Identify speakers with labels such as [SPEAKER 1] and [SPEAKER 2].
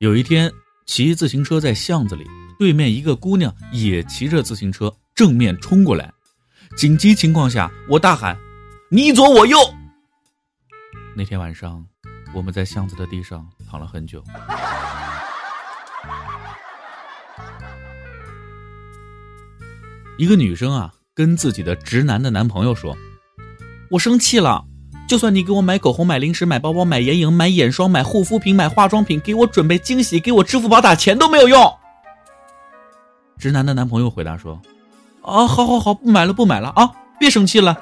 [SPEAKER 1] 有一天，骑自行车在巷子里，对面一个姑娘也骑着自行车正面冲过来。紧急情况下，我大喊：“你左我右！”那天晚上，我们在巷子的地上躺了很久。一个女生啊，跟自己的直男的男朋友说：“我生气了。”就算你给我买口红、买零食、买包包、买眼影、买眼霜、买护肤品、买化妆品，给我准备惊喜，给我支付宝打钱都没有用。直男的男朋友回答说：“啊，好好好，不买了，不买了啊，别生气了，